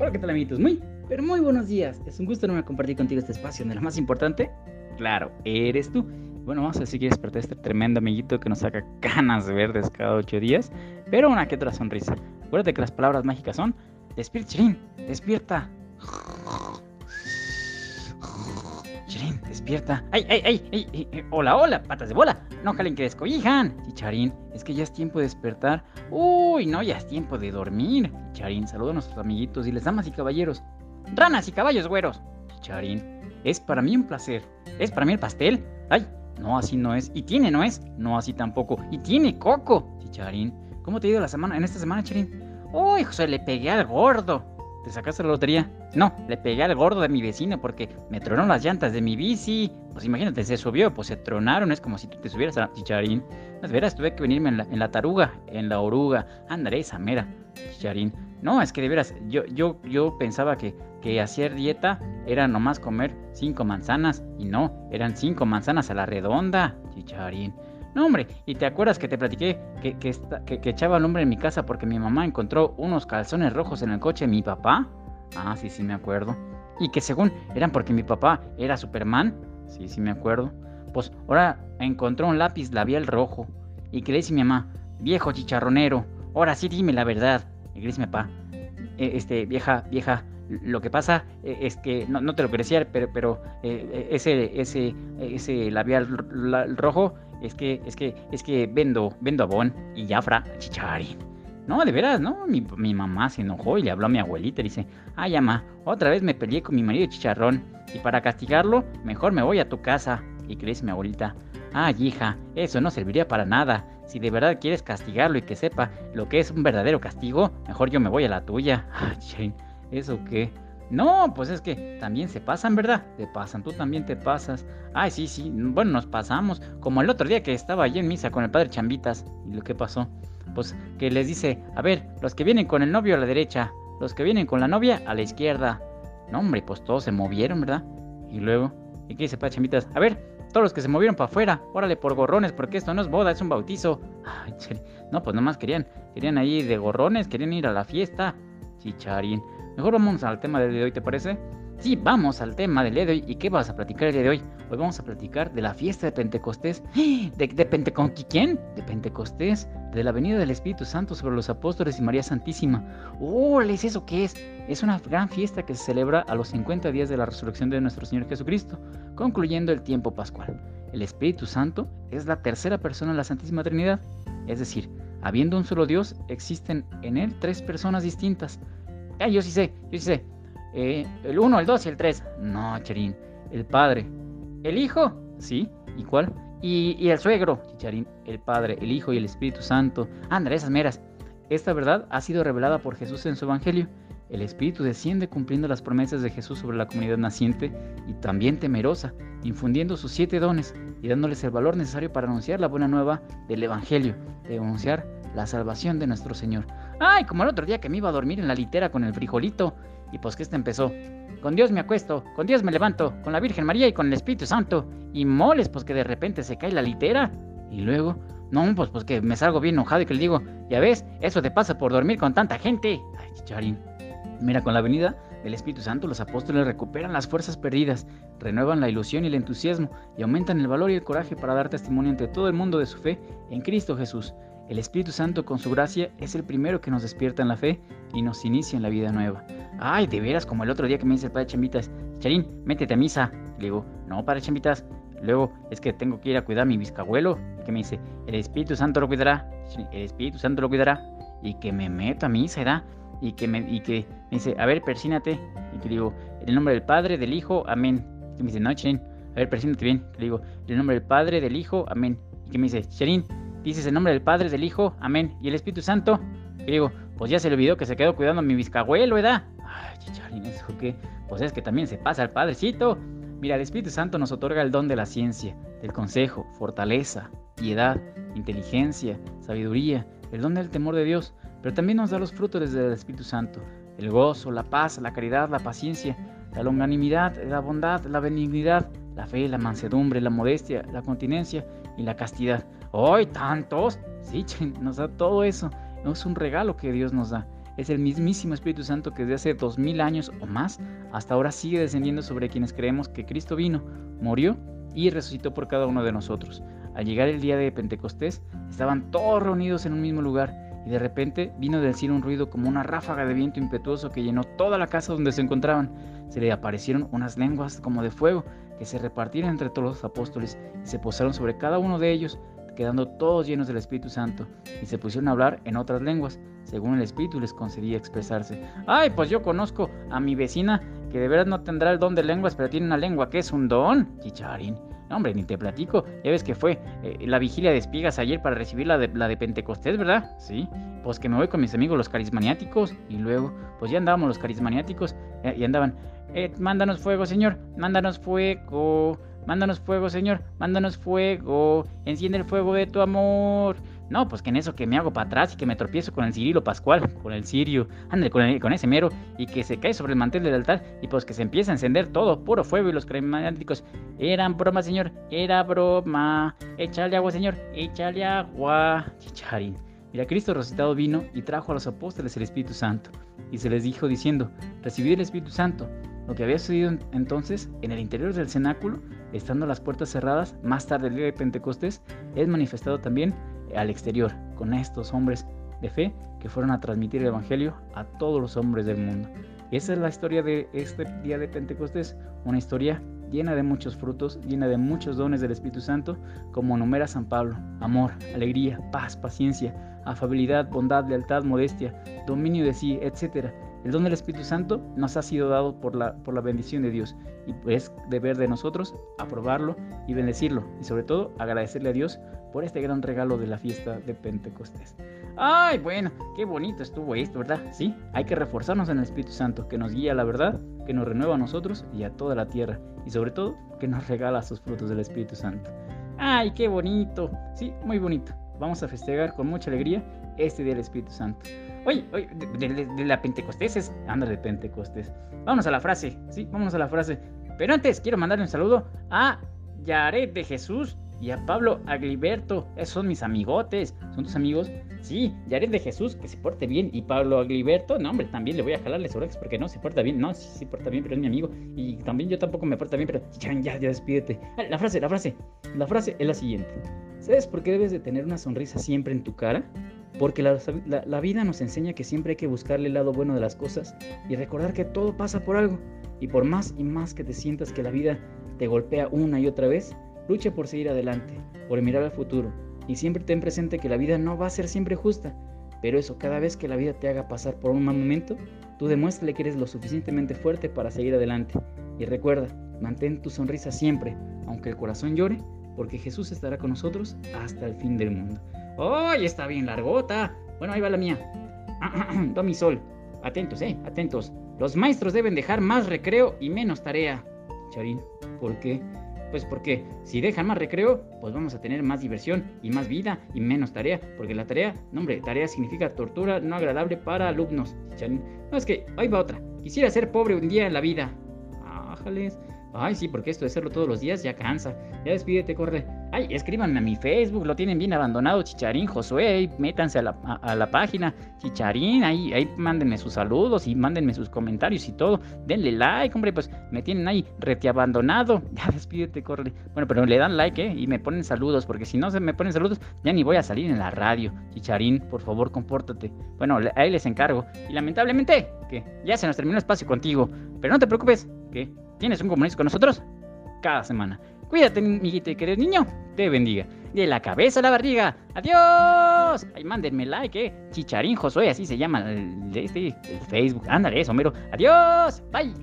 Hola, ¿qué tal amiguitos? Muy, pero muy buenos días. Es un gusto enorme compartir contigo este espacio donde lo más importante, claro, eres tú. Bueno, vamos a decir que despertar a este tremendo amiguito que nos saca canas verdes cada ocho días, pero una que otra sonrisa. Acuérdate que las palabras mágicas son Despierta, Chirín, despierta. Chirín, despierta. ¡Ay, ay, ay! ay, hola hola! ¡Patas de bola! ¡No jalen que descobijan! Chicharín, es que ya es tiempo de despertar. ¡Uy, no! Ya es tiempo de dormir. Chicharín, saluda a nuestros amiguitos y les damas y caballeros. ¡Ranas y caballos güeros! Chicharín, es para mí un placer. ¿Es para mí el pastel? ¡Ay! No, así no es. ¿Y tiene no es? No, así tampoco. ¿Y tiene coco? Chicharín, ¿cómo te ha ido la semana, en esta semana, Chicharín? ¡Uy, José, le pegué al gordo! ¿Te sacaste la lotería? No, le pegué al gordo de mi vecino porque me tronó las llantas de mi bici. Pues imagínate, se subió, pues se tronaron, es como si tú te subieras a Chicharín. Las veras, tuve que venirme en la, en la taruga, en la oruga. Andaré esa mera, Chicharín. No, es que de veras, yo, yo, yo pensaba que, que hacer dieta era nomás comer cinco manzanas. Y no, eran cinco manzanas a la redonda, Chicharín. No, hombre, y te acuerdas que te platiqué que, que, que, echaba el hombre en mi casa porque mi mamá encontró unos calzones rojos en el coche de mi papá. Ah, sí, sí, me acuerdo. Y que según eran porque mi papá era Superman. Sí, sí, me acuerdo. Pues ahora encontró un lápiz labial rojo. Y que le dice mi mamá, viejo chicharronero, ahora sí dime la verdad. Y le dice mi papá, "E- este, vieja, vieja, lo que pasa eh, es que no, no te lo quería decir, pero, pero eh, ese, ese, ese labial rojo es que, es que, es que vendo, vendo abón y Jafra chichari. No, de veras, ¿no? Mi, mi mamá se enojó y le habló a mi abuelita y dice, ay, ama, otra vez me peleé con mi marido chicharrón y para castigarlo, mejor me voy a tu casa. Y dice mi abuelita, ay, hija, eso no serviría para nada. Si de verdad quieres castigarlo y que sepa lo que es un verdadero castigo, mejor yo me voy a la tuya. Ay, ¿eso qué? No, pues es que también se pasan, ¿verdad? Te pasan, tú también te pasas. Ay, sí, sí, bueno, nos pasamos. Como el otro día que estaba allí en misa con el padre Chambitas. ¿Y lo que pasó? Pues que les dice, a ver, los que vienen con el novio a la derecha, los que vienen con la novia a la izquierda. No, hombre, pues todos se movieron, ¿verdad? Y luego, ¿y qué dice padre Chambitas? A ver, todos los que se movieron para afuera, órale por gorrones, porque esto no es boda, es un bautizo. Ay, no, pues nomás querían, querían ahí de gorrones, querían ir a la fiesta. Chicharín. Mejor vamos al tema del día de hoy, ¿te parece? Sí, vamos al tema del día de hoy. ¿Y qué vas a platicar el día de hoy? Hoy vamos a platicar de la fiesta de Pentecostés. ¿De, de quién? De Pentecostés, de la venida del Espíritu Santo sobre los apóstoles y María Santísima. ¡Oh, ¿es eso qué es? Es una gran fiesta que se celebra a los 50 días de la resurrección de nuestro Señor Jesucristo, concluyendo el tiempo pascual. El Espíritu Santo es la tercera persona de la Santísima Trinidad, es decir, habiendo un solo Dios, existen en él tres personas distintas. Ah, yo sí sé, yo sí sé. Eh, el 1, el 2 y el 3. No, Charín. El Padre. ¿El Hijo? Sí. ¿Y cuál? Y, y el suegro, Chicharín. El Padre, el Hijo y el Espíritu Santo. Ándale, esas meras. Esta verdad ha sido revelada por Jesús en su Evangelio. El Espíritu desciende cumpliendo las promesas de Jesús sobre la comunidad naciente y también temerosa, infundiendo sus siete dones y dándoles el valor necesario para anunciar la buena nueva del Evangelio, de anunciar la salvación de nuestro Señor. Ay, como el otro día que me iba a dormir en la litera con el frijolito. Y pues que este empezó. Con Dios me acuesto, con Dios me levanto, con la Virgen María y con el Espíritu Santo. Y moles, pues que de repente se cae la litera. Y luego, no, pues, pues que me salgo bien enojado y que le digo, ya ves, eso te pasa por dormir con tanta gente. Ay, chicharín. Mira, con la venida del Espíritu Santo, los apóstoles recuperan las fuerzas perdidas, renuevan la ilusión y el entusiasmo y aumentan el valor y el coraje para dar testimonio ante todo el mundo de su fe en Cristo Jesús. El Espíritu Santo con su gracia es el primero que nos despierta en la fe y nos inicia en la vida nueva. Ay, de veras, como el otro día que me dice el padre Chambitas, Charín, métete a misa. Le digo, no, padre Chambitas. Luego es que tengo que ir a cuidar a mi biscabuelo. Y que me dice, el Espíritu Santo lo cuidará. El Espíritu Santo lo cuidará. Y que me meto a misa, ¿verdad? Y que me, y que me dice, a ver, persínate. Y que le digo, en el nombre del Padre, del Hijo, amén. Y que me dice, no, Charín, a ver, persínate bien. Que le digo, en el nombre del Padre, del Hijo, amén. Y que me dice, Charín, dices el nombre del Padre, del Hijo, amén. Y el Espíritu Santo. Y digo, pues ya se le olvidó que se quedó cuidando a mi biscabuelo, ¿verdad? Ay, chicharín, ¿eso qué? Pues es que también se pasa al Padrecito. Mira, el Espíritu Santo nos otorga el don de la ciencia, del consejo, fortaleza, piedad, inteligencia, sabiduría, el don del temor de Dios, pero también nos da los frutos del Espíritu Santo, el gozo, la paz, la caridad, la paciencia, la longanimidad, la bondad, la benignidad, la fe, la mansedumbre, la modestia, la continencia y la castidad. ¡Ay, tantos! Sí, nos da todo eso. Es un regalo que Dios nos da. es el mismísimo Espíritu Santo que desde hace dos mil años o más hasta ahora sigue descendiendo sobre quienes creemos que Cristo vino, murió y resucitó por cada uno de nosotros. Al llegar el día de Pentecostés, estaban todos reunidos en un mismo lugar y de repente vino del cielo un ruido como una ráfaga de viento impetuoso que llenó toda la casa donde se encontraban. Se le aparecieron unas lenguas como de fuego que se repartieron entre todos los apóstoles y se posaron sobre cada uno de ellos, quedando todos llenos del Espíritu Santo, y se pusieron a hablar en otras lenguas, según el Espíritu les concedía expresarse. Ay, pues yo conozco a mi vecina que de verdad no tendrá el don de lenguas, pero tiene una lengua que es un don, chicharín. No, hombre, ni te platico. Ya ves que fue eh, la vigilia de espigas ayer para recibir la de, la de Pentecostés, ¿verdad? Sí. Pues que me voy con mis amigos los carismaniáticos. Y luego, pues ya andábamos los carismaniáticos. Eh, y andaban, eh, mándanos fuego, Señor. Mándanos fuego. Mándanos fuego, Señor. Mándanos fuego. Enciende el fuego de tu amor. No, pues que en eso que me hago para atrás y que me tropiezo con el Cirilo Pascual, con el Sirio, ándale, con, ese mero, y que se cae sobre el mantel del altar, y pues que se empieza a encender todo, puro fuego, y los cremáticos, eran broma, señor, era broma, échale agua, señor, échale agua, chicharín. Mira, Cristo resucitado vino y trajo a los apóstoles el Espíritu Santo, y se les dijo diciendo, recibid el Espíritu Santo. Lo que había sucedido entonces en el interior del cenáculo, estando las puertas cerradas, más tarde el día de Pentecostés, es manifestado también al exterior, con estos hombres de fe que fueron a transmitir el Evangelio a todos los hombres del mundo. Esa es la historia de este día de Pentecostés, una historia llena de muchos frutos, llena de muchos dones del Espíritu Santo, como numera San Pablo, amor, alegría, paz, paciencia, afabilidad, bondad, lealtad, modestia, dominio de sí, etc. El don del Espíritu Santo nos ha sido dado por la, por la bendición de Dios y es deber de nosotros aprobarlo y bendecirlo y sobre todo agradecerle a Dios por este gran regalo de la fiesta de Pentecostés. Ay, bueno, qué bonito estuvo esto, ¿verdad? Sí, hay que reforzarnos en el Espíritu Santo, que nos guía a la verdad, que nos renueva a nosotros y a toda la tierra, y sobre todo, que nos regala sus frutos del Espíritu Santo. Ay, qué bonito, sí, muy bonito. Vamos a festejar con mucha alegría este día del Espíritu Santo. Oye, oye, de, la Pentecostés es, anda de Pentecostés. Vámonos a la frase, sí, vámonos a la frase. Pero antes quiero mandarle un saludo a Yaret de Jesús y a Pablo Agliberto. Esos son mis amigotes. ¿Son tus amigos? Sí, Yaret de Jesús, que se porte bien. Y Pablo Agliberto, no, hombre, también le voy a jalarle su ex porque no se porta bien. No, sí se porta bien, pero es mi amigo. Y también yo tampoco me porta bien, pero ya, ya, ya despídete. Ah, la frase, la frase. La frase es la siguiente. ¿Sabes por qué debes de tener una sonrisa siempre en tu cara? Porque la, la vida nos enseña que siempre hay que buscarle el lado bueno de las cosas y recordar que todo pasa por algo. Y por más y más que te sientas que la vida te golpea una y otra vez, Lucha por seguir adelante, por mirar al futuro y siempre ten presente que la vida no va a ser siempre justa, pero eso cada vez que la vida te haga pasar por un mal momento, tú demuéstrale que eres lo suficientemente fuerte para seguir adelante. Y recuerda, mantén tu sonrisa siempre, aunque el corazón llore, porque Jesús estará con nosotros hasta el fin del mundo. ¡Ay, está bien largota! Bueno, ahí va la mía. Mi sol. Atentos, eh, atentos. Los maestros deben dejar más recreo y menos tarea. Charín, ¿por qué? Pues porque si dejan más recreo, pues vamos a tener más diversión y más vida y menos tarea. Porque la tarea, no hombre, tarea significa tortura no agradable para alumnos. No, es que, ahí va otra. Quisiera ser pobre un día en la vida. Ájales. Ay, sí, porque esto de hacerlo todos los días ya cansa. Ya despídete, corre. Ay, escríbanme a mi Facebook, lo tienen bien abandonado, Chicharín Josué, métanse a la, página, Chicharín, ahí, ahí mándenme sus saludos y mándenme sus comentarios y todo. Denle like, hombre, pues me tienen ahí rete abandonado. Ya despídete, corre. Bueno, pero le dan like, ¿eh? Y me ponen saludos, porque si no se me ponen saludos, ya ni voy a salir en la radio. Chicharín, por favor, compórtate. Bueno, ahí les encargo. Y lamentablemente, que ya se nos terminó el espacio contigo. Pero no te preocupes, que tienes un compromiso con nosotros cada semana. Cuídate, amiguito y querido niño. Te bendiga. De la cabeza a la barriga. ¡Adiós! Ay, mándenme like, eh. Chicharín Josué, así se llama el, este, el Facebook. Ándale, eso, mero. ¡Adiós! ¡Bye!